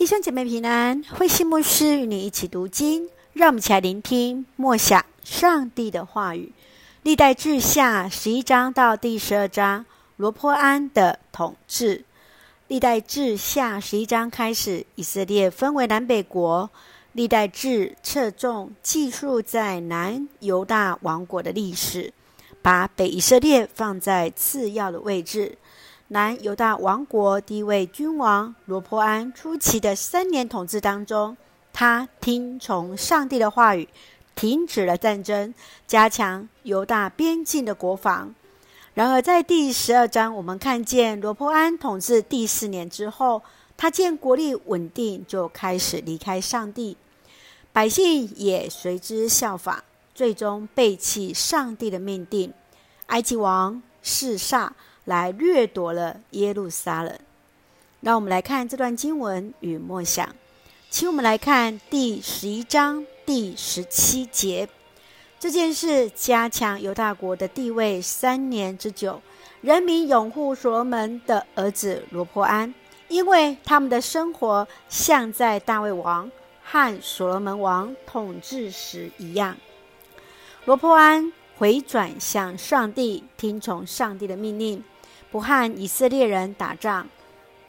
弟兄姐妹平安，慧馨牧师与你一起读经，让我们一起来聆听默想上帝的话语。历代志下十一章到第十二章，罗波安的统治。历代志下十一章开始，以色列分为南北国。历代志侧重记述在南犹大王国的历史，把北以色列放在次要的位置。南犹大王国第一位君王罗波安初期的三年统治当中，他听从上帝的话语，停止了战争，加强犹大边境的国防。然而，在第十二章，我们看见罗波安统治第四年之后，他见国力稳定，就开始离开上帝，百姓也随之效仿，最终背弃上帝的命定。埃及王示撒。来掠夺了耶路撒冷。让我们来看这段经文与默想，请我们来看第十一章第十七节。这件事加强犹大国的地位三年之久，人民拥护所罗门的儿子罗波安，因为他们的生活像在大卫王和所罗门王统治时一样。罗波安回转向上帝，听从上帝的命令。不和以色列人打仗，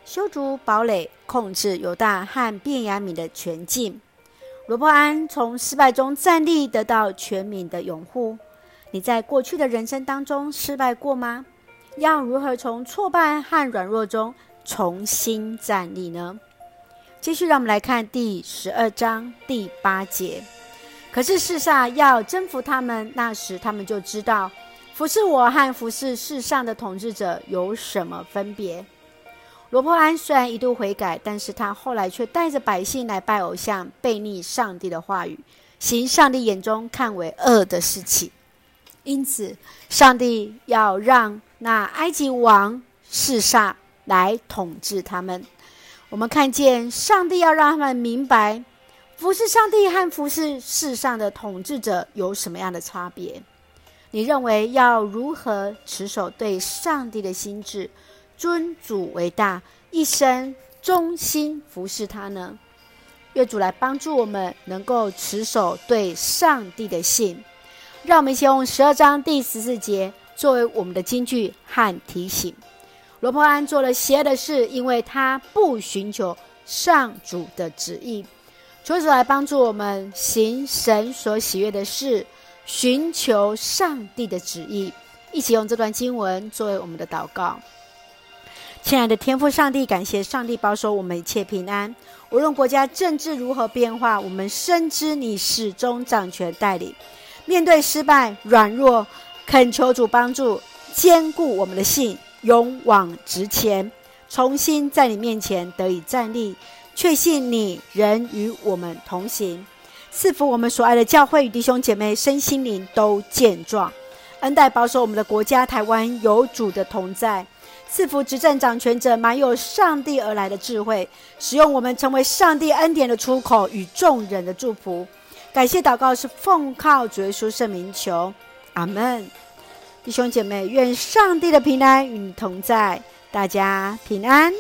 修筑堡垒，控制犹大和便雅悯的全境。罗波安从失败中站立，得到全民的拥护。你在过去的人生当中失败过吗？要如何从挫败和软弱中重新站立呢？继续，让我们来看第十二章第八节。可是示撒要征服他们，那时他们就知道。服侍我和服侍世上的统治者有什么分别？罗波安虽然一度悔改，但是他后来却带着百姓来拜偶像，背逆上帝的话语，行上帝眼中看为恶的事情。因此，上帝要让那埃及王示撒来统治他们。我们看见上帝要让他们明白，服侍上帝和服侍世上的统治者有什么样的差别。你认为要如何持守对上帝的心志，尊主为大，一生忠心服侍他呢？愿主来帮助我们，能够持守对上帝的信。让我们先用十二章第十四节作为我们的金句和提醒。罗波安做了邪恶的事，因为他不寻求上主的旨意。求主来帮助我们行神所喜悦的事。寻求上帝的旨意，一起用这段经文作为我们的祷告。亲爱的天父上帝，感谢上帝保守我们一切平安。无论国家政治如何变化，我们深知你始终掌权带领。面对失败、软弱，恳求主帮助，坚固我们的信，勇往直前，重新在你面前得以站立，确信你仍与我们同行。赐福我们所爱的教会与弟兄姐妹身心灵都健壮，恩待保守我们的国家台湾有主的同在，赐福执政掌权者满有上帝而来的智慧，使用我们成为上帝恩典的出口与众人的祝福。感谢祷告是奉靠主耶稣圣名求，阿门。弟兄姐妹，愿上帝的平安与你同在，大家平安。